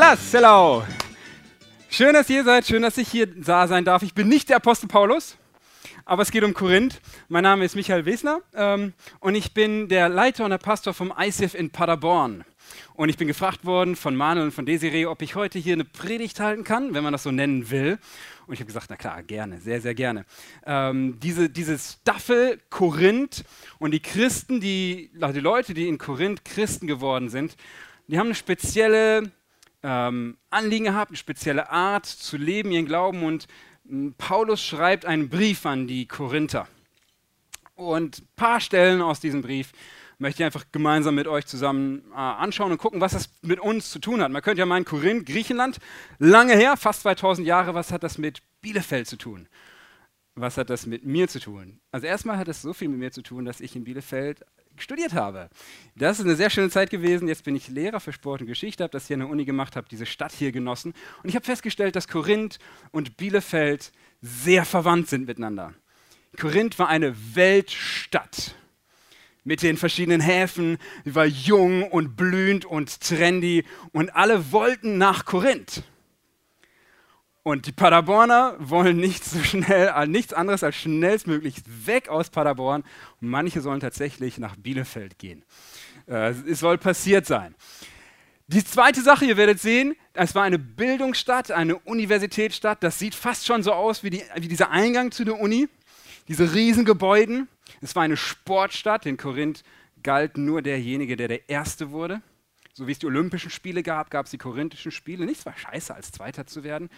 Hellas, hello. Schön, dass ihr seid, schön, dass ich hier da sein darf. Ich bin nicht der Apostel Paulus, aber es geht um Korinth. Mein Name ist Michael Wesner ähm, und ich bin der Leiter und der Pastor vom ICF in Paderborn. Und ich bin gefragt worden von Manuel und von Desiree, ob ich heute hier eine Predigt halten kann, wenn man das so nennen will. Und ich habe gesagt, na klar, gerne, sehr, sehr gerne. Ähm, diese, diese Staffel Korinth und die Christen, die, also die Leute, die in Korinth Christen geworden sind, die haben eine spezielle ähm, Anliegen gehabt, eine spezielle Art zu leben, ihren Glauben. Und äh, Paulus schreibt einen Brief an die Korinther. Und ein paar Stellen aus diesem Brief möchte ich einfach gemeinsam mit euch zusammen äh, anschauen und gucken, was das mit uns zu tun hat. Man könnte ja meinen, Korinth, Griechenland, lange her, fast 2000 Jahre, was hat das mit Bielefeld zu tun? Was hat das mit mir zu tun? Also erstmal hat es so viel mit mir zu tun, dass ich in Bielefeld studiert habe. Das ist eine sehr schöne Zeit gewesen. Jetzt bin ich Lehrer für Sport und Geschichte, habe das hier an der Uni gemacht, habe diese Stadt hier genossen. Und ich habe festgestellt, dass Korinth und Bielefeld sehr verwandt sind miteinander. Korinth war eine Weltstadt mit den verschiedenen Häfen. Sie war jung und blühend und trendy und alle wollten nach Korinth. Und die Paderborner wollen nicht so schnell, äh, nichts anderes als schnellstmöglich weg aus Paderborn. Und manche sollen tatsächlich nach Bielefeld gehen. Äh, es soll passiert sein. Die zweite Sache, ihr werdet sehen, es war eine Bildungsstadt, eine Universitätsstadt. Das sieht fast schon so aus wie, die, wie dieser Eingang zu der Uni. Diese Riesengebäuden. Es war eine Sportstadt. In Korinth galt nur derjenige, der der Erste wurde. So wie es die Olympischen Spiele gab, gab es die Korinthischen Spiele. Nichts war scheiße, als Zweiter zu werden.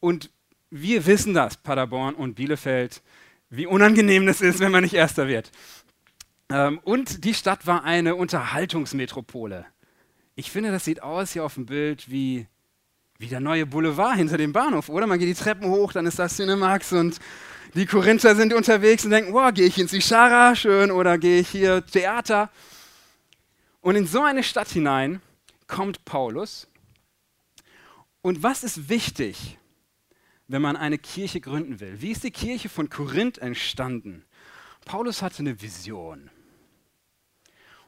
Und wir wissen das, Paderborn und Bielefeld, wie unangenehm das ist, wenn man nicht Erster wird. Ähm, und die Stadt war eine Unterhaltungsmetropole. Ich finde, das sieht aus hier auf dem Bild wie, wie der neue Boulevard hinter dem Bahnhof, oder? Man geht die Treppen hoch, dann ist das Cinemax und die Korinther sind unterwegs und denken, wow, gehe ich ins Ishara, schön, oder gehe ich hier Theater. Und in so eine Stadt hinein kommt Paulus. Und was ist wichtig, wenn man eine Kirche gründen will? Wie ist die Kirche von Korinth entstanden? Paulus hatte eine Vision.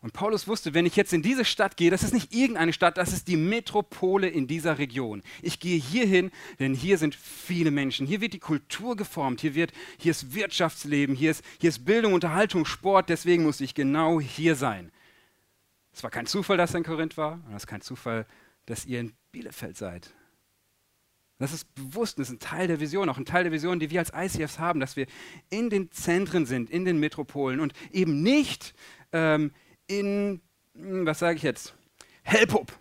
Und Paulus wusste, wenn ich jetzt in diese Stadt gehe, das ist nicht irgendeine Stadt, das ist die Metropole in dieser Region. Ich gehe hierhin, denn hier sind viele Menschen. Hier wird die Kultur geformt, hier, wird, hier ist Wirtschaftsleben, hier ist, hier ist Bildung, Unterhaltung, Sport, deswegen muss ich genau hier sein. Es war kein Zufall, dass er in Korinth war, und es ist kein Zufall, dass ihr in Bielefeld seid. Das ist bewusst, das ist ein Teil der Vision, auch ein Teil der Vision, die wir als ICFs haben, dass wir in den Zentren sind, in den Metropolen und eben nicht ähm, in, hm, was sage ich jetzt, Helpup,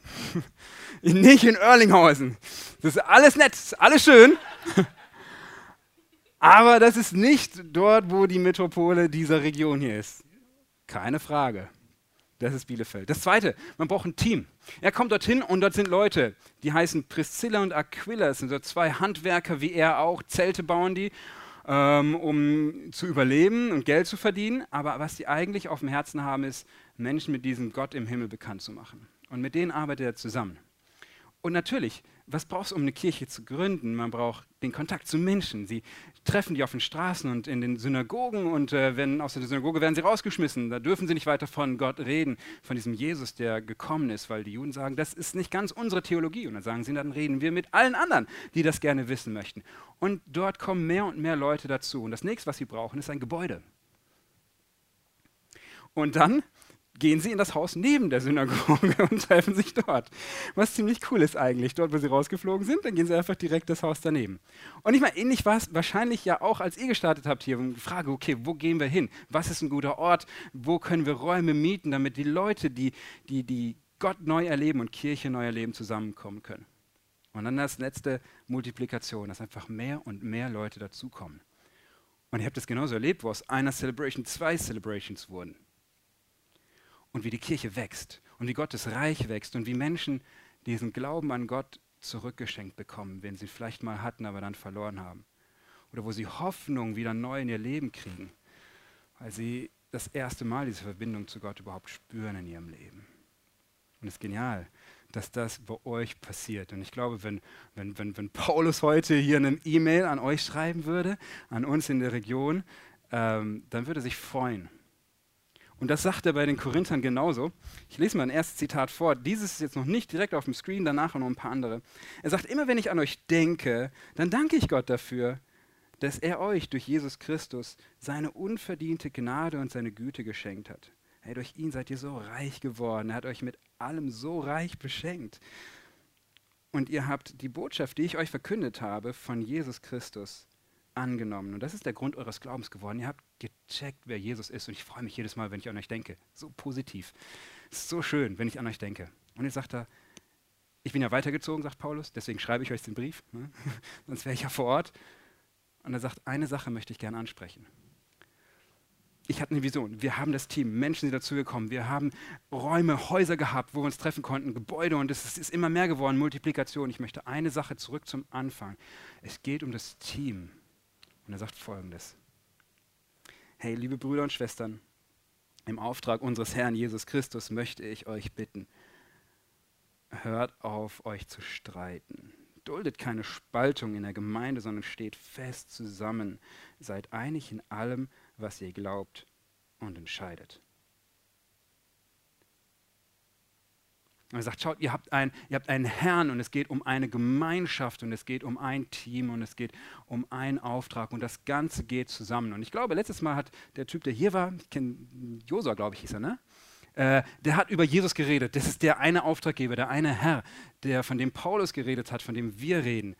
nicht in Erlinghausen. Das ist alles nett, alles schön. Aber das ist nicht dort, wo die Metropole dieser Region hier ist. Keine Frage. Das ist Bielefeld. Das zweite, man braucht ein Team. Er kommt dorthin und dort sind Leute, die heißen Priscilla und Aquila. Das sind so zwei Handwerker wie er auch. Zelte bauen die ähm, um zu überleben und Geld zu verdienen. Aber was sie eigentlich auf dem Herzen haben, ist, Menschen mit diesem Gott im Himmel bekannt zu machen. Und mit denen arbeitet er zusammen. Und natürlich, was brauchst du, um eine Kirche zu gründen? Man braucht den Kontakt zu Menschen. Sie treffen die auf den Straßen und in den Synagogen und äh, wenn aus der Synagoge werden sie rausgeschmissen. Da dürfen sie nicht weiter von Gott reden, von diesem Jesus, der gekommen ist, weil die Juden sagen, das ist nicht ganz unsere Theologie. Und dann sagen sie, dann reden wir mit allen anderen, die das gerne wissen möchten. Und dort kommen mehr und mehr Leute dazu. Und das nächste, was sie brauchen, ist ein Gebäude. Und dann gehen sie in das Haus neben der Synagoge und treffen sich dort. Was ziemlich cool ist eigentlich. Dort, wo sie rausgeflogen sind, dann gehen sie einfach direkt das Haus daneben. Und ich meine, ähnlich war es wahrscheinlich ja auch, als ihr gestartet habt hier. Die Frage, okay, wo gehen wir hin? Was ist ein guter Ort? Wo können wir Räume mieten, damit die Leute, die, die, die Gott neu erleben und Kirche neu erleben, zusammenkommen können? Und dann das letzte Multiplikation, dass einfach mehr und mehr Leute dazukommen. Und ihr habt das genauso erlebt, wo aus einer Celebration zwei Celebrations wurden und wie die Kirche wächst und wie Gottes Reich wächst und wie Menschen diesen Glauben an Gott zurückgeschenkt bekommen, wenn sie vielleicht mal hatten, aber dann verloren haben. Oder wo sie Hoffnung wieder neu in ihr Leben kriegen, weil sie das erste Mal diese Verbindung zu Gott überhaupt spüren in ihrem Leben. Und es ist genial, dass das bei euch passiert. Und ich glaube, wenn, wenn, wenn, wenn Paulus heute hier eine E-Mail an euch schreiben würde, an uns in der Region, ähm, dann würde er sich freuen, Und das sagt er bei den Korinthern genauso. Ich lese mal ein erstes Zitat vor. Dieses ist jetzt noch nicht direkt auf dem Screen, danach noch ein paar andere. Er sagt, immer wenn ich an euch denke, dann danke ich Gott dafür, dass er euch durch Jesus Christus seine unverdiente Gnade und seine Güte geschenkt hat. Hey, durch ihn seid ihr so reich geworden. Er hat euch mit allem so reich beschenkt. Und ihr habt die Botschaft, die ich euch verkündet habe, von Jesus Christus angenommen. Und das ist der Grund eures Glaubens geworden. Ihr habt gecheckt, wer Jesus ist. Und ich freue mich jedes Mal, wenn ich an euch denke. So positiv. Es ist so schön, wenn ich an euch denke. Und jetzt sagt er, ich bin ja weitergezogen, sagt Paulus, deswegen schreibe ich euch den Brief. Ne? Sonst wäre ich ja vor Ort. Und er sagt, eine Sache möchte ich gerne ansprechen. Ich hatte eine Vision. Wir haben das Team, Menschen sind dazugekommen. Wir haben Räume, Häuser gehabt, wo wir uns treffen konnten, Gebäude und es ist immer mehr geworden, Multiplikation. Ich möchte eine Sache zurück zum Anfang. Es geht um das Team. Und er sagt folgendes. Hey, liebe Brüder und Schwestern, im Auftrag unseres Herrn Jesus Christus möchte ich euch bitten, hört auf, euch zu streiten. Duldet keine Spaltung in der Gemeinde, sondern steht fest zusammen. Seid einig in allem, was ihr glaubt und entscheidet. Und er sagt, schaut, ihr habt, ein, ihr habt einen Herrn und es geht um eine Gemeinschaft und es geht um ein Team und es geht um einen Auftrag und das Ganze geht zusammen. Und ich glaube, letztes Mal hat der Typ, der hier war, ich kenne Josua, glaube ich, hieß er, ne? Äh, der hat über Jesus geredet. Das ist der eine Auftraggeber, der eine Herr, der von dem Paulus geredet hat, von dem wir reden.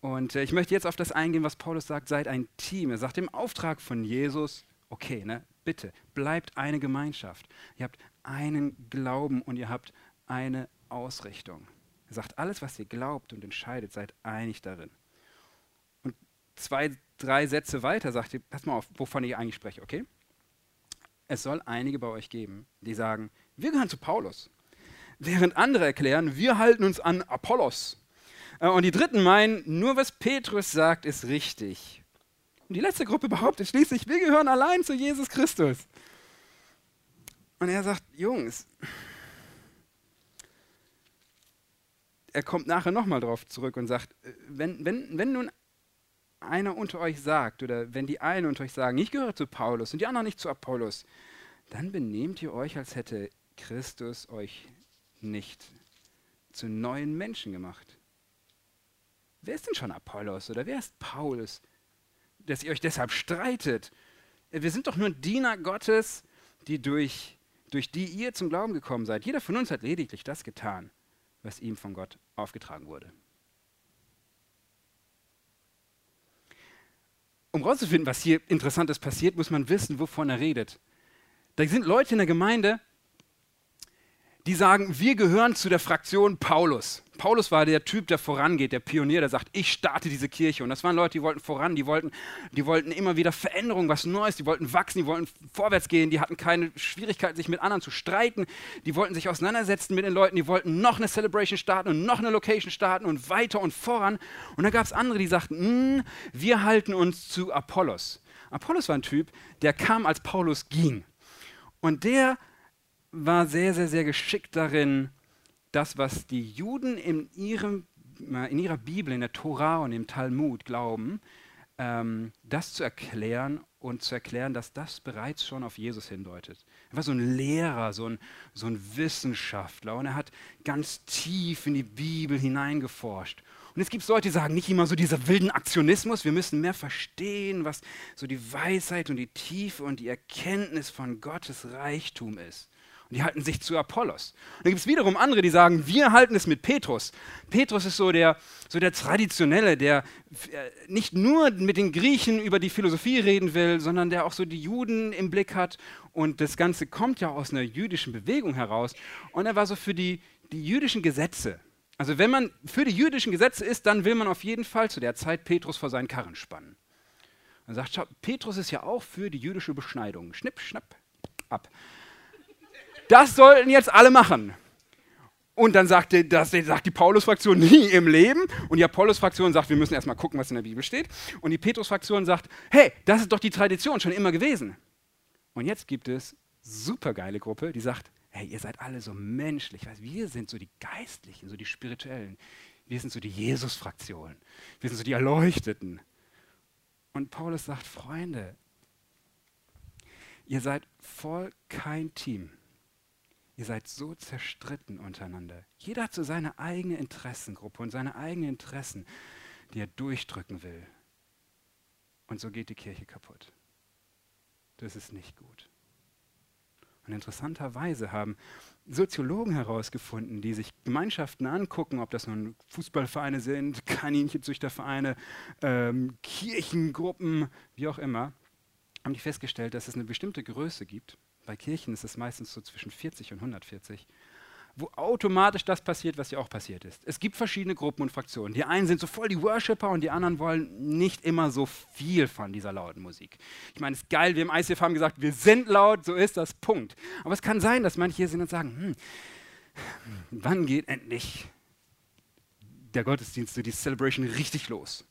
Und äh, ich möchte jetzt auf das eingehen, was Paulus sagt, seid ein Team. Er sagt im Auftrag von Jesus, okay, ne, bitte, bleibt eine Gemeinschaft. Ihr habt einen Glauben und ihr habt eine Ausrichtung. Er sagt, alles, was ihr glaubt und entscheidet, seid einig darin. Und zwei, drei Sätze weiter sagt ihr, pass mal auf, wovon ich eigentlich spreche, okay? Es soll einige bei euch geben, die sagen, wir gehören zu Paulus. Während andere erklären, wir halten uns an Apollos. Äh, und die Dritten meinen, nur was Petrus sagt, ist richtig. Und die letzte Gruppe behauptet schließlich, wir gehören allein zu Jesus Christus. Und er sagt, Jungs, er kommt nachher nochmal drauf zurück und sagt, äh, wenn, wenn, wenn nun einer unter euch sagt, oder wenn die einen unter euch sagen, ich gehöre zu Paulus und die anderen nicht zu Apollos, dann benehmt ihr euch, als hätte Christus euch nicht zu neuen Menschen gemacht. Wer ist denn schon Apollos oder wer ist Paulus, dass ihr euch deshalb streitet? Wir sind doch nur Diener Gottes, die durch, durch die ihr zum Glauben gekommen seid. Jeder von uns hat lediglich das getan, was ihm von Gott aufgetragen wurde. Um herauszufinden, was hier Interessantes passiert, muss man wissen, wovon er redet. Da sind Leute in der Gemeinde, die sagen, wir gehören zu der Fraktion Paulus. Paulus war der Typ, der vorangeht, der Pionier, der sagt, ich starte diese Kirche. Und das waren Leute, die wollten voran, die wollten, die wollten immer wieder Veränderung, was Neues, die wollten wachsen, die wollten vorwärts gehen, die hatten keine Schwierigkeiten, sich mit anderen zu streiten, die wollten sich auseinandersetzen mit den Leuten, die wollten noch eine Celebration starten und noch eine Location starten und weiter und voran. Und dann gab es andere, die sagten, mm, wir halten uns zu Apollos. Apollos war ein Typ, der kam, als Paulus ging. Und der war sehr, sehr, sehr geschickt darin, das, was die Juden in, ihrem, in ihrer Bibel, in der Tora und im Talmud glauben, ähm, das zu erklären und zu erklären, dass das bereits schon auf Jesus hindeutet. Er war so ein Lehrer, so ein, so ein Wissenschaftler und er hat ganz tief in die Bibel hineingeforscht. Und es gibt Leute, die sagen nicht immer so dieser wilden Aktionismus, wir müssen mehr verstehen, was so die Weisheit und die Tiefe und die Erkenntnis von Gottes Reichtum ist. Und die halten sich zu Apollos. Und dann gibt es wiederum andere, die sagen, wir halten es mit Petrus. Petrus ist so der, so der Traditionelle, der äh, nicht nur mit den Griechen über die Philosophie reden will, sondern der auch so die Juden im Blick hat. Und das Ganze kommt ja aus einer jüdischen Bewegung heraus. Und er war so für die, die jüdischen Gesetze. Also wenn man für die jüdischen Gesetze ist, dann will man auf jeden Fall zu der Zeit Petrus vor seinen Karren spannen. Er sagt, schau, Petrus ist ja auch für die jüdische Beschneidung. Schnipp, schnapp, ab. Das sollten jetzt alle machen. Und dann sagt die, sagt die Paulus-Fraktion nie im Leben. Und die Apollos-Fraktion sagt, wir müssen erstmal gucken, was in der Bibel steht. Und die Petrus-Fraktion sagt, hey, das ist doch die Tradition schon immer gewesen. Und jetzt gibt es supergeile Gruppe, die sagt, hey, ihr seid alle so menschlich. Wir sind so die Geistlichen, so die Spirituellen. Wir sind so die Jesus-Fraktion. Wir sind so die Erleuchteten. Und Paulus sagt, Freunde, Ihr seid voll kein Team. Ihr seid so zerstritten untereinander. Jeder hat so seine eigene Interessengruppe und seine eigenen Interessen, die er durchdrücken will. Und so geht die Kirche kaputt. Das ist nicht gut. Und interessanterweise haben Soziologen herausgefunden, die sich Gemeinschaften angucken, ob das nun Fußballvereine sind, Kaninchenzüchtervereine, ähm, Kirchengruppen, wie auch immer, haben die festgestellt, dass es eine bestimmte Größe gibt. Bei Kirchen ist es meistens so zwischen 40 und 140 wo automatisch das passiert, was ja auch passiert ist. Es gibt verschiedene Gruppen und Fraktionen. Die einen sind so voll die Worshipper und die anderen wollen nicht immer so viel von dieser lauten Musik. Ich meine, es ist geil, wir im ICF haben gesagt, wir sind laut, so ist das, Punkt. Aber es kann sein, dass manche hier sind und sagen, hm, wann geht endlich der Gottesdienst, die Celebration richtig los?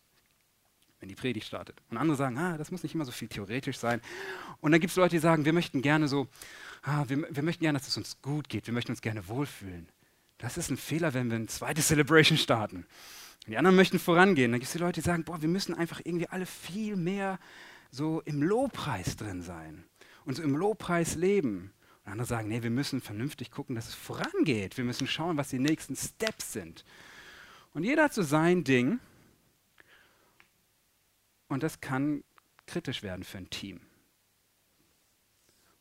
Wenn die Predigt startet. Und andere sagen, ah, das muss nicht immer so viel theoretisch sein. Und dann gibt es Leute, die sagen, wir möchten gerne so, ah, wir, wir möchten gerne, dass es uns gut geht, wir möchten uns gerne wohlfühlen. Das ist ein Fehler, wenn wir eine zweite Celebration starten. Und die anderen möchten vorangehen. Dann gibt es die Leute, die sagen, boah, wir müssen einfach irgendwie alle viel mehr so im Lobpreis drin sein und so im Lobpreis leben. Und andere sagen, nee, wir müssen vernünftig gucken, dass es vorangeht. Wir müssen schauen, was die nächsten Steps sind. Und jeder hat so sein Ding. Und das kann kritisch werden für ein Team.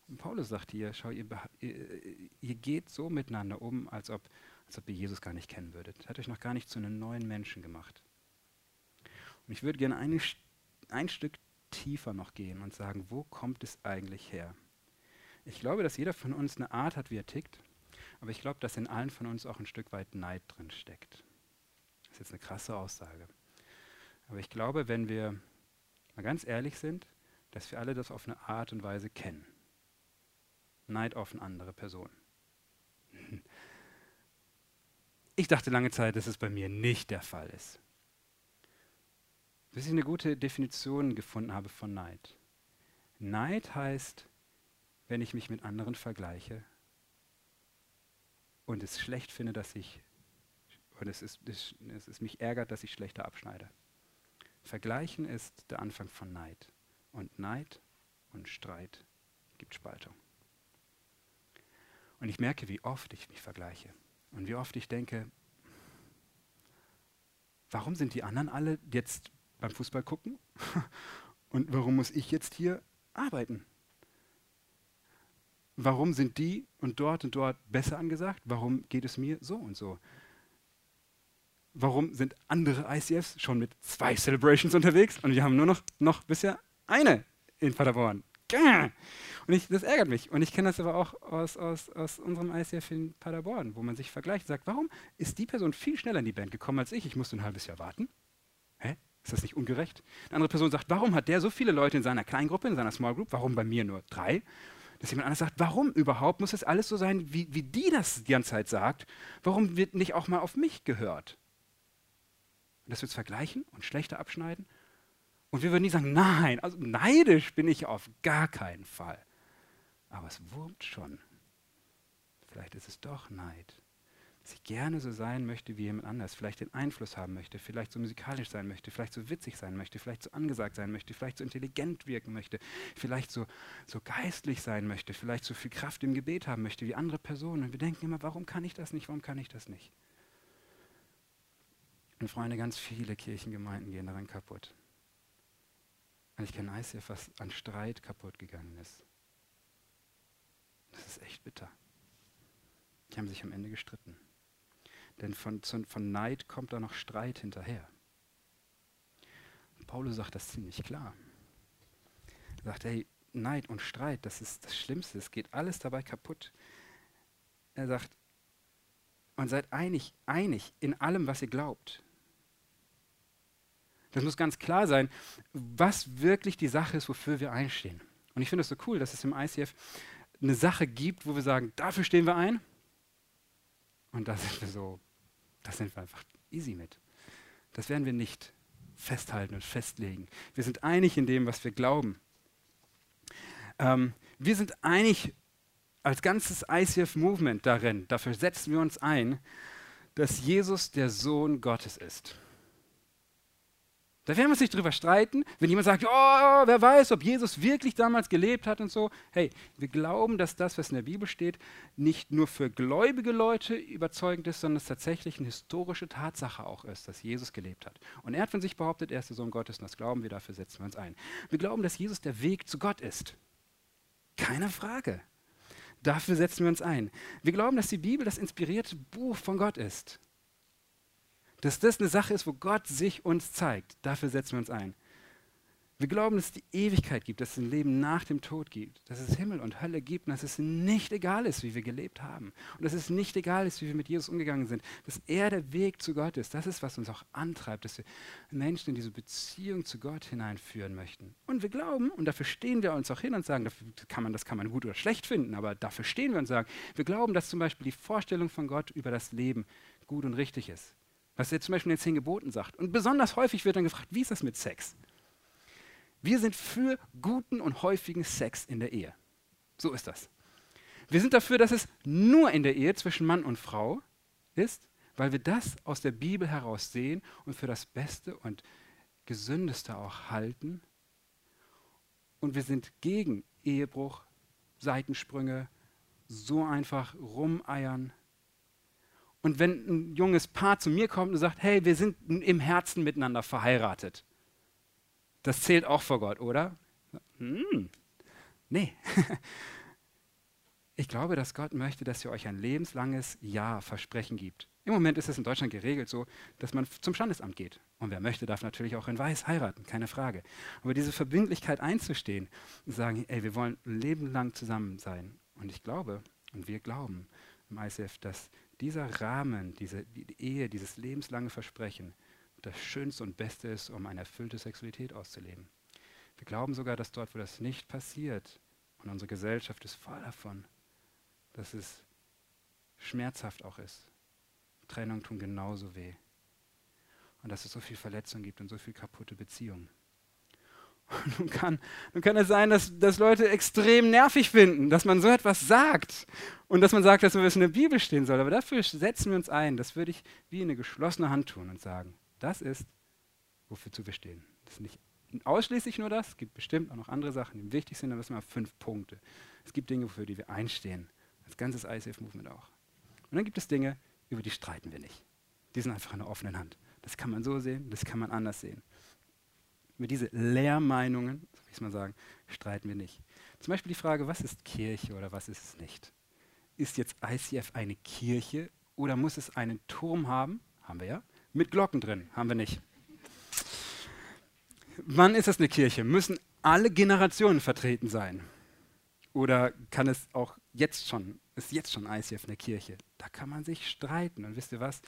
Und Paulus sagt hier, schau, ihr, ihr, geht so miteinander um, als ob, als ob ihr Jesus gar nicht kennen würdet. Hat euch noch gar nicht zu einem neuen Menschen gemacht. Und ich würde gerne ein, ein Stück tiefer noch gehen und sagen, wo kommt es eigentlich her? Ich glaube, dass jeder von uns eine Art hat, wie er tickt, aber ich glaube, dass in allen von uns auch ein Stück weit Neid drin steckt. Das ist jetzt eine krasse Aussage. Aber ich glaube, wenn wir mal ganz ehrlich sind, dass wir alle das auf eine Art und Weise kennen. Neid auf eine andere Person. Ich dachte lange Zeit, dass es bei mir nicht der Fall ist. Bis ich eine gute Definition gefunden habe von Neid. Neid heißt, wenn ich mich mit anderen vergleiche und es schlecht finde, dass ich, und es, ist, es, es mich ärgert, dass ich schlechter abschneide. Vergleichen ist der Anfang von Neid. Und Neid und Streit gibt Spaltung. Und ich merke, wie oft ich mich vergleiche. Und wie oft ich denke, warum sind die anderen alle jetzt beim Fußball gucken? und warum muss ich jetzt hier arbeiten? Warum sind die und dort und dort besser angesagt? Warum geht es mir so und so? Warum sind andere ICFs schon mit zwei Celebrations unterwegs und wir haben nur noch, noch bisher eine in Paderborn? Und ich, das ärgert mich. Und ich kenne das aber auch aus, aus, aus unserem ICF in Paderborn, wo man sich vergleicht und sagt, warum ist die Person viel schneller in die Band gekommen als ich? Ich musste ein halbes Jahr warten. Hä? Ist das nicht ungerecht? Eine andere Person sagt, warum hat der so viele Leute in seiner Kleingruppe, in seiner Small Group? Warum bei mir nur drei? Dass jemand anders sagt, warum überhaupt muss das alles so sein, wie, wie die das die ganze Zeit sagt? Warum wird nicht auch mal auf mich gehört? Und dass wir es vergleichen und schlechter abschneiden. Und wir würden nie sagen, nein, also neidisch bin ich auf gar keinen Fall. Aber es wurmt schon. Vielleicht ist es doch Neid. Dass ich gerne so sein möchte wie jemand anders, vielleicht den Einfluss haben möchte, vielleicht so musikalisch sein möchte, vielleicht so witzig sein möchte, vielleicht so angesagt sein möchte, vielleicht so intelligent wirken möchte, vielleicht so, so geistlich sein möchte, vielleicht so viel Kraft im Gebet haben möchte wie andere Personen. Und wir denken immer, warum kann ich das nicht, warum kann ich das nicht? Und Freunde, ganz viele Kirchengemeinden gehen daran kaputt. Und ich kenne ICF, was an Streit kaputt gegangen ist. Das ist echt bitter. Die haben sich am Ende gestritten. Denn von, von Neid kommt da noch Streit hinterher. Und Paulus sagt das ziemlich klar. Er sagt, hey, Neid und Streit, das ist das Schlimmste. Es geht alles dabei kaputt. Er sagt, und seid einig, einig in allem, was ihr glaubt. Das muss ganz klar sein, was wirklich die Sache ist, wofür wir einstehen. Und ich finde es so cool, dass es im ICF eine Sache gibt, wo wir sagen, dafür stehen wir ein. Und da sind wir so, da sind wir einfach easy mit. Das werden wir nicht festhalten und festlegen. Wir sind einig in dem, was wir glauben. Ähm, wir sind einig als ganzes ICF-Movement darin, dafür setzen wir uns ein, dass Jesus der Sohn Gottes ist. Da werden wir uns nicht drüber streiten, wenn jemand sagt, oh, wer weiß, ob Jesus wirklich damals gelebt hat und so. Hey, wir glauben, dass das, was in der Bibel steht, nicht nur für gläubige Leute überzeugend ist, sondern es tatsächlich eine historische Tatsache auch ist, dass Jesus gelebt hat. Und er hat von sich behauptet, er ist der Sohn Gottes und das glauben wir, dafür setzen wir uns ein. Wir glauben, dass Jesus der Weg zu Gott ist. Keine Frage. Dafür setzen wir uns ein. Wir glauben, dass die Bibel das inspirierte Buch von Gott ist. Dass das eine Sache ist, wo Gott sich uns zeigt. Dafür setzen wir uns ein. Wir glauben, dass es die Ewigkeit gibt, dass es ein Leben nach dem Tod gibt, dass es Himmel und Hölle gibt und dass es nicht egal ist, wie wir gelebt haben. Und dass es nicht egal ist, wie wir mit Jesus umgegangen sind. Dass er der Weg zu Gott ist. Das ist, was uns auch antreibt, dass wir Menschen in diese Beziehung zu Gott hineinführen möchten. Und wir glauben, und dafür stehen wir uns auch hin und sagen, kann man, das kann man gut oder schlecht finden, aber dafür stehen wir und sagen, wir glauben, dass zum Beispiel die Vorstellung von Gott über das Leben gut und richtig ist. Was er zum Beispiel in den zehn Geboten sagt. Und besonders häufig wird dann gefragt, wie ist das mit Sex? Wir sind für guten und häufigen Sex in der Ehe. So ist das. Wir sind dafür, dass es nur in der Ehe zwischen Mann und Frau ist, weil wir das aus der Bibel heraus sehen und für das Beste und Gesündeste auch halten. Und wir sind gegen Ehebruch, Seitensprünge, so einfach rumeiern. Und wenn ein junges Paar zu mir kommt und sagt, hey, wir sind im Herzen miteinander verheiratet, das zählt auch vor Gott, oder? Hm. Nee. ich glaube, dass Gott möchte, dass ihr euch ein lebenslanges Ja-Versprechen gibt. Im Moment ist es in Deutschland geregelt so, dass man zum Standesamt geht. Und wer möchte, darf natürlich auch in Weiß heiraten, keine Frage. Aber diese Verbindlichkeit einzustehen und sagen, ey, wir wollen ein Leben lang zusammen sein. Und ich glaube, und wir glauben im ICF, dass dieser Rahmen, diese die Ehe, dieses lebenslange Versprechen, das Schönste und Beste ist, um eine erfüllte Sexualität auszuleben. Wir glauben sogar, dass dort, wo das nicht passiert, und unsere Gesellschaft ist voll davon, dass es schmerzhaft auch ist. Trennung tun genauso weh. Und dass es so viel Verletzung gibt und so viel kaputte Beziehungen. Nun kann, nun kann es sein, dass, dass Leute extrem nervig finden, dass man so etwas sagt und dass man sagt, dass es in der Bibel stehen soll. Aber dafür setzen wir uns ein. Das würde ich wie eine geschlossene Hand tun und sagen, das ist, wofür wir stehen. Das ist nicht ausschließlich nur das, es gibt bestimmt auch noch andere Sachen, die wichtig sind, aber das sind mal fünf Punkte. Es gibt Dinge, für die wir einstehen, als ganzes ICF-Movement auch. Und dann gibt es Dinge, über die streiten wir nicht. Die sind einfach in der offenen Hand. Das kann man so sehen, das kann man anders sehen. Über diese Lehrmeinungen, so will ich es mal sagen, streiten wir nicht. Zum Beispiel die Frage, was ist Kirche oder was ist es nicht? Ist jetzt ICF eine Kirche oder muss es einen Turm haben? Haben wir ja mit Glocken drin. Haben wir nicht. Wann ist das eine Kirche? Müssen alle Generationen vertreten sein? Oder kann es auch jetzt schon, ist jetzt schon ICF eine Kirche? Da kann man sich streiten. Und wisst ihr was?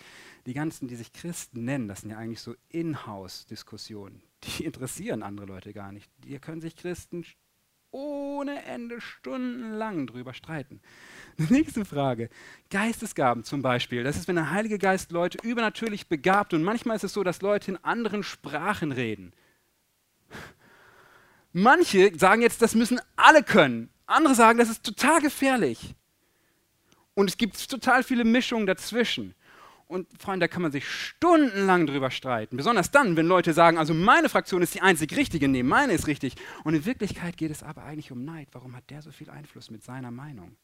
Die ganzen, die sich Christen nennen, das sind ja eigentlich so Inhouse-Diskussionen. Die interessieren andere Leute gar nicht. Die können sich Christen ohne Ende stundenlang drüber streiten. Nächste Frage. Geistesgaben zum Beispiel. Das ist, wenn der Heilige Geist Leute übernatürlich begabt und manchmal ist es so, dass Leute in anderen Sprachen reden. Manche sagen jetzt, das müssen alle können. Andere sagen, das ist total gefährlich. Und es gibt total viele Mischungen dazwischen. Und Freunde, da kann man sich stundenlang drüber streiten. Besonders dann, wenn Leute sagen, also meine Fraktion ist die einzig richtige, nee, meine ist richtig. Und in Wirklichkeit geht es aber eigentlich um Neid. Warum hat der so viel Einfluss mit seiner Meinung?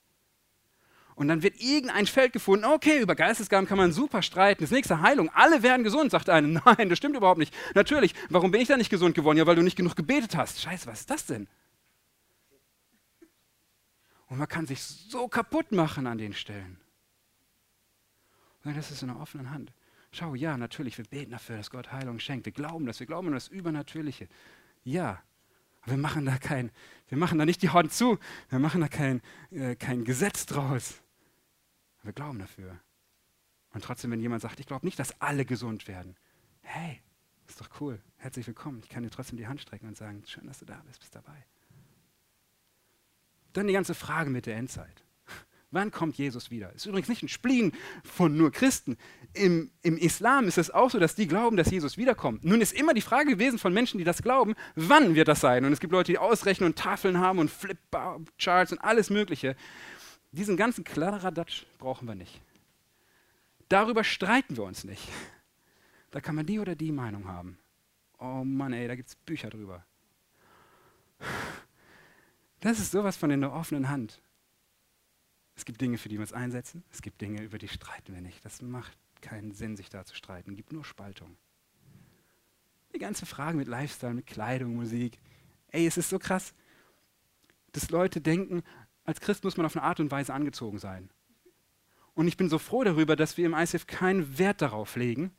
Und dann wird irgendein Feld gefunden, okay, über Geistesgaben kann man super streiten. Das nächste Heilung, alle werden gesund, sagt einer. Nein, das stimmt überhaupt nicht. Natürlich, warum bin ich da nicht gesund geworden? Ja, weil du nicht genug gebetet hast. Scheiße, was ist das denn? Und man kann sich so kaputt machen an den Stellen. Sondern das ist in einer offenen Hand. Schau, ja, natürlich, wir beten dafür, dass Gott Heilung schenkt. Wir glauben das, wir glauben an das Übernatürliche. Ja, aber wir machen da kein, wir machen da nicht die Hand zu, wir machen da kein, äh, kein Gesetz draus. Wir glauben dafür. Und trotzdem, wenn jemand sagt, ich glaube nicht, dass alle gesund werden, hey, ist doch cool, herzlich willkommen. Ich kann dir trotzdem die Hand strecken und sagen, schön, dass du da bist, bist dabei. Dann die ganze Frage mit der Endzeit. Wann kommt Jesus wieder? Ist übrigens nicht ein Spleen von nur Christen. Im, Im, Islam ist es auch so, dass die glauben, dass Jesus wiederkommt. Nun ist immer die Frage gewesen von Menschen, die das glauben, wann wird das sein? Und es gibt Leute, die ausrechnen und Tafeln haben und Flipcharts und alles Mögliche. Diesen ganzen Kladderadatsch brauchen wir nicht. Darüber streiten wir uns nicht. Da kann man die oder die Meinung haben. Oh Mann, ey, da gibt es Bücher drüber. Das ist sowas von in der offenen Hand. Es gibt Dinge, für die wir uns einsetzen. Es gibt Dinge, über die streiten wir nicht. Das macht keinen Sinn, sich da zu streiten. Es gibt nur Spaltung. Die ganze Frage mit Lifestyle, mit Kleidung, Musik. Ey, es ist so krass, dass Leute denken, als Christ muss man auf eine Art und Weise angezogen sein. Und ich bin so froh darüber, dass wir im ICF keinen Wert darauf legen,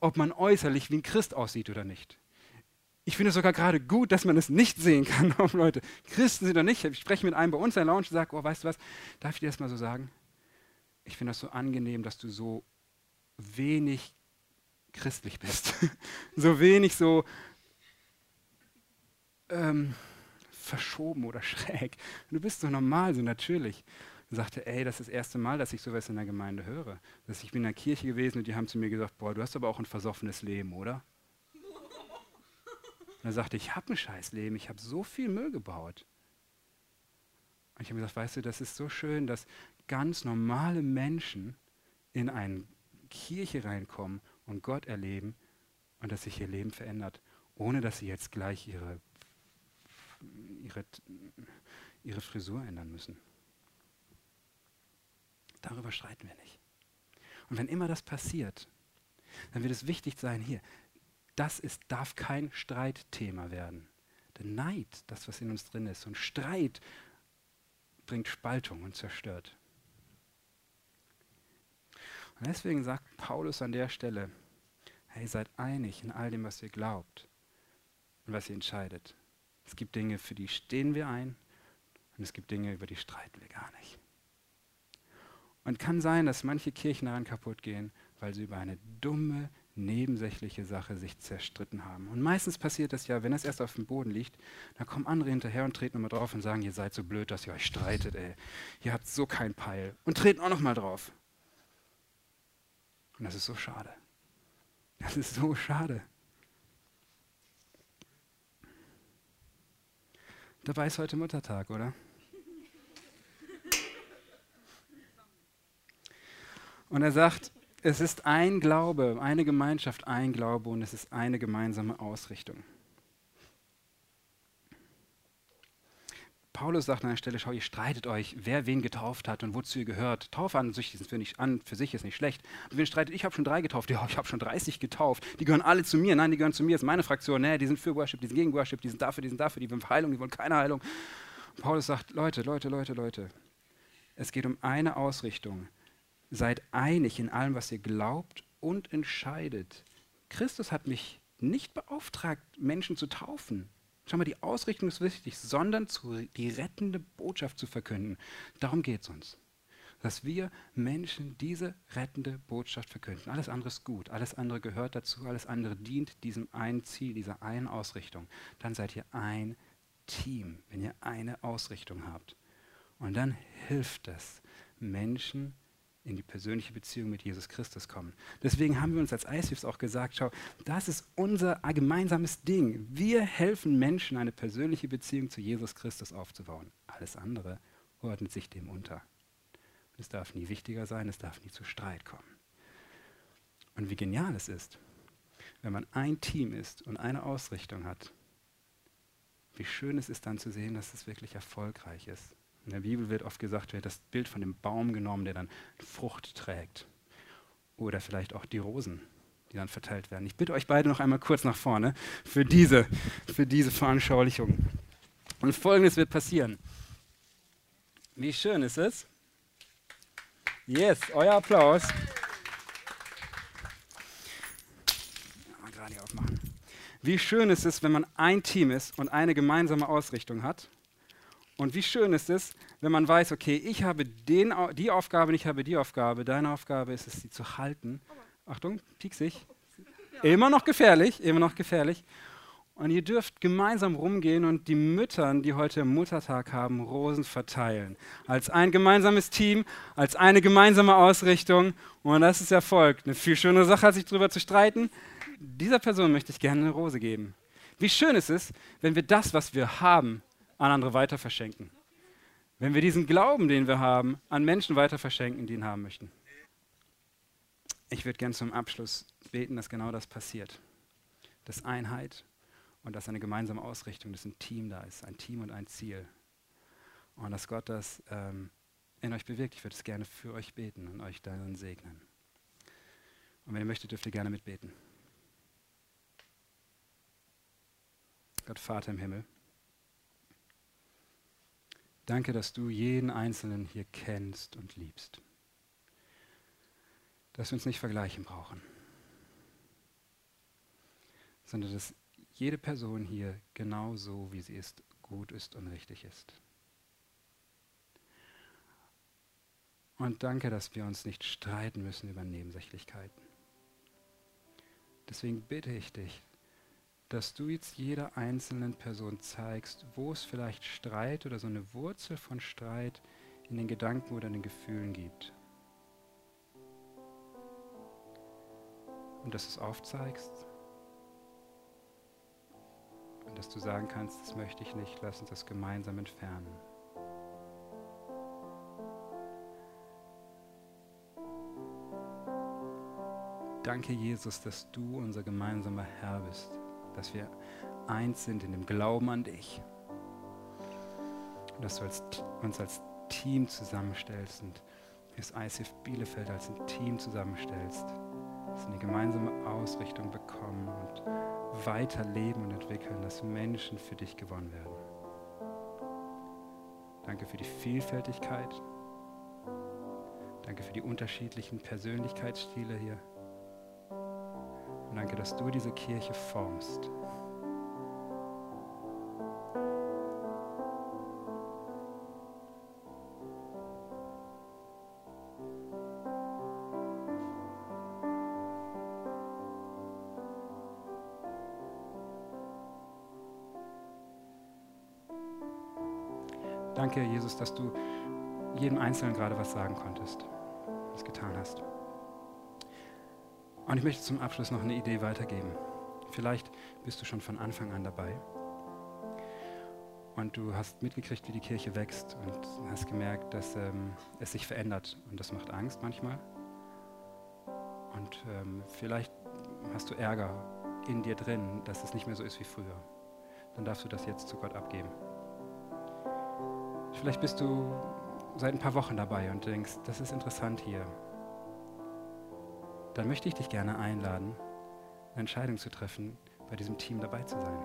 ob man äußerlich wie ein Christ aussieht oder nicht. Ich finde es sogar gerade gut, dass man es nicht sehen kann, ob Leute Christen sind oder nicht. Ich spreche mit einem bei uns in der Lounge und sage, oh, weißt du was, darf ich dir das mal so sagen? Ich finde das so angenehm, dass du so wenig christlich bist. so wenig so ähm, verschoben oder schräg. Du bist so normal, so natürlich. Und sagte, ey, das ist das erste Mal, dass ich sowas in der Gemeinde höre. Dass ich bin in der Kirche gewesen und die haben zu mir gesagt, boah, du hast aber auch ein versoffenes Leben, oder? Und er sagte, ich habe ein scheiß Leben, ich habe so viel Müll gebaut. Und ich habe gesagt, weißt du, das ist so schön, dass ganz normale Menschen in eine Kirche reinkommen und Gott erleben und dass sich ihr Leben verändert, ohne dass sie jetzt gleich ihre, ihre, ihre Frisur ändern müssen. Darüber streiten wir nicht. Und wenn immer das passiert, dann wird es wichtig sein, hier, das ist, darf kein Streitthema werden. Denn Neid, das, was in uns drin ist, und Streit bringt Spaltung und zerstört. Und deswegen sagt Paulus an der Stelle, hey, seid einig in all dem, was ihr glaubt und was ihr entscheidet. Es gibt Dinge, für die stehen wir ein und es gibt Dinge, über die streiten wir gar nicht. Und kann sein, dass manche Kirchen daran kaputt gehen, weil sie über eine dumme, nebensächliche Sache sich zerstritten haben. Und meistens passiert das ja, wenn es erst auf dem Boden liegt, dann kommen andere hinterher und treten nochmal drauf und sagen, ihr seid so blöd, dass ihr euch streitet, ey. Ihr habt so keinen Peil. Und treten auch nochmal drauf. Und das ist so schade. Das ist so schade. Dabei ist heute Muttertag, oder? Und er sagt, es ist ein Glaube, eine Gemeinschaft, ein Glaube und es ist eine gemeinsame Ausrichtung. Paulus sagt an einer Stelle, schau, ihr streitet euch, wer wen getauft hat und wozu ihr gehört. Taufe an sich, ist für, nicht, an, für sich ist nicht schlecht. Aber ihr streitet, ich habe schon drei getauft, ja, ich habe schon 30 getauft, die gehören alle zu mir. Nein, die gehören zu mir, das ist meine Fraktion. Nee, die sind für Worship, die sind gegen Worship, die sind dafür, die sind dafür, die wollen Heilung, die wollen keine Heilung. Paulus sagt, Leute, Leute, Leute, Leute, es geht um eine Ausrichtung. Seid einig in allem, was ihr glaubt und entscheidet. Christus hat mich nicht beauftragt, Menschen zu taufen. Schau mal, die Ausrichtung ist wichtig, sondern zu, die rettende Botschaft zu verkünden. Darum geht es uns. Dass wir Menschen diese rettende Botschaft verkünden. Alles andere ist gut, alles andere gehört dazu, alles andere dient diesem einen Ziel, dieser einen Ausrichtung. Dann seid ihr ein Team, wenn ihr eine Ausrichtung habt. Und dann hilft es, Menschen zu in die persönliche Beziehung mit Jesus Christus kommen. Deswegen haben wir uns als ICFs auch gesagt, schau, das ist unser gemeinsames Ding. Wir helfen Menschen, eine persönliche Beziehung zu Jesus Christus aufzubauen. Alles andere ordnet sich dem unter. Es darf nie wichtiger sein, es darf nie zu Streit kommen. Und wie genial es ist, wenn man ein Team ist und eine Ausrichtung hat, wie schön es ist dann zu sehen, dass es wirklich erfolgreich ist. In der Bibel wird oft gesagt, wird das Bild von dem Baum genommen, der dann Frucht trägt. Oder vielleicht auch die Rosen, die dann verteilt werden. Ich bitte euch beide noch einmal kurz nach vorne für diese, für diese Veranschaulichung. Und folgendes wird passieren. Wie schön ist es? Yes, euer Applaus. Wie schön ist es, wenn man ein Team ist und eine gemeinsame Ausrichtung hat und wie schön ist es, wenn man weiß, okay, ich habe den, die Aufgabe und ich habe die Aufgabe. Deine Aufgabe ist es, sie zu halten. Achtung, pieksig. Immer noch gefährlich, immer noch gefährlich. Und ihr dürft gemeinsam rumgehen und die Müttern, die heute Muttertag haben, Rosen verteilen. Als ein gemeinsames Team, als eine gemeinsame Ausrichtung. Und das ist Erfolg. Eine viel schönere Sache, als sich darüber zu streiten. Dieser Person möchte ich gerne eine Rose geben. Wie schön ist es, wenn wir das, was wir haben, an andere weiter verschenken. Wenn wir diesen Glauben, den wir haben, an Menschen weiter verschenken, die ihn haben möchten. Ich würde gerne zum Abschluss beten, dass genau das passiert. dass Einheit und dass eine gemeinsame Ausrichtung, dass ein Team da ist, ein Team und ein Ziel. Und dass Gott das ähm, in euch bewirkt. Ich würde es gerne für euch beten und euch darin segnen. Und wenn ihr möchtet, dürft ihr gerne mitbeten. Gott Vater im Himmel, danke, dass du jeden Einzelnen hier kennst und liebst. Dass wir uns nicht vergleichen brauchen, sondern dass jede Person hier genau so, wie sie ist, gut ist und richtig ist. Und danke, dass wir uns nicht streiten müssen über Nebensächlichkeiten. Deswegen bitte ich dich, dass du jetzt jeder einzelnen Person zeigst, wo es vielleicht Streit oder so eine Wurzel von Streit in den Gedanken oder in den Gefühlen gibt. Und dass du es aufzeigst und dass du sagen kannst, das möchte ich nicht, lass uns das gemeinsam entfernen. Danke, Jesus, dass du unser gemeinsamer Herr bist, dass wir eins sind in dem Glauben an dich. Und dass du als, uns als Team zusammenstellst und das ICF Bielefeld als ein Team zusammenstellst, dass wir eine gemeinsame Ausrichtung bekommen und weiter leben und entwickeln, dass Menschen für dich gewonnen werden. Danke für die Vielfältigkeit. Danke für die unterschiedlichen Persönlichkeitsstile hier. Und danke, dass du diese Kirche formst. Danke, Jesus, dass du jedem Einzelnen gerade was sagen konntest, was getan hast. Und ich möchte zum Abschluss noch eine Idee weitergeben. Vielleicht bist du schon von Anfang an dabei und du hast mitgekriegt, wie die Kirche wächst und hast gemerkt, dass ähm, es sich verändert und das macht Angst manchmal. Und ähm, vielleicht hast du Ärger in dir drin, dass es nicht mehr so ist wie früher. Dann darfst du das jetzt zu Gott abgeben. Vielleicht bist du seit ein paar Wochen dabei und denkst, das ist interessant hier dann möchte ich dich gerne einladen, eine Entscheidung zu treffen, bei diesem Team dabei zu sein.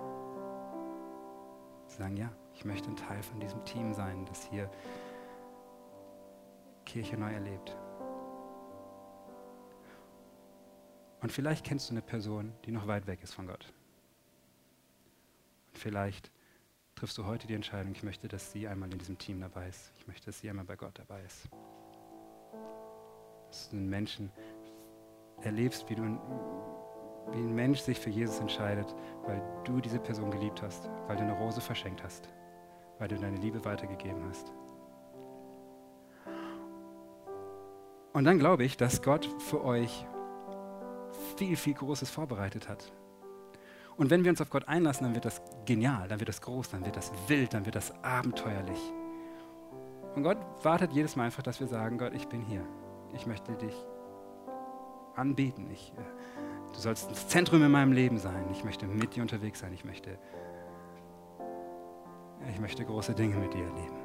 Zu sagen, ja, ich möchte ein Teil von diesem Team sein, das hier Kirche neu erlebt. Und vielleicht kennst du eine Person, die noch weit weg ist von Gott. Und vielleicht triffst du heute die Entscheidung, ich möchte, dass sie einmal in diesem Team dabei ist. Ich möchte, dass sie einmal bei Gott dabei ist. Das sind Menschen, erlebst, wie, du, wie ein Mensch sich für Jesus entscheidet, weil du diese Person geliebt hast, weil du eine Rose verschenkt hast, weil du deine Liebe weitergegeben hast. Und dann glaube ich, dass Gott für euch viel, viel Großes vorbereitet hat. Und wenn wir uns auf Gott einlassen, dann wird das genial, dann wird das groß, dann wird das wild, dann wird das abenteuerlich. Und Gott wartet jedes Mal einfach, dass wir sagen, Gott, ich bin hier. Ich möchte dich anbeten. Ich, äh, du sollst das Zentrum in meinem Leben sein. Ich möchte mit dir unterwegs sein. Ich möchte, ich möchte große Dinge mit dir erleben.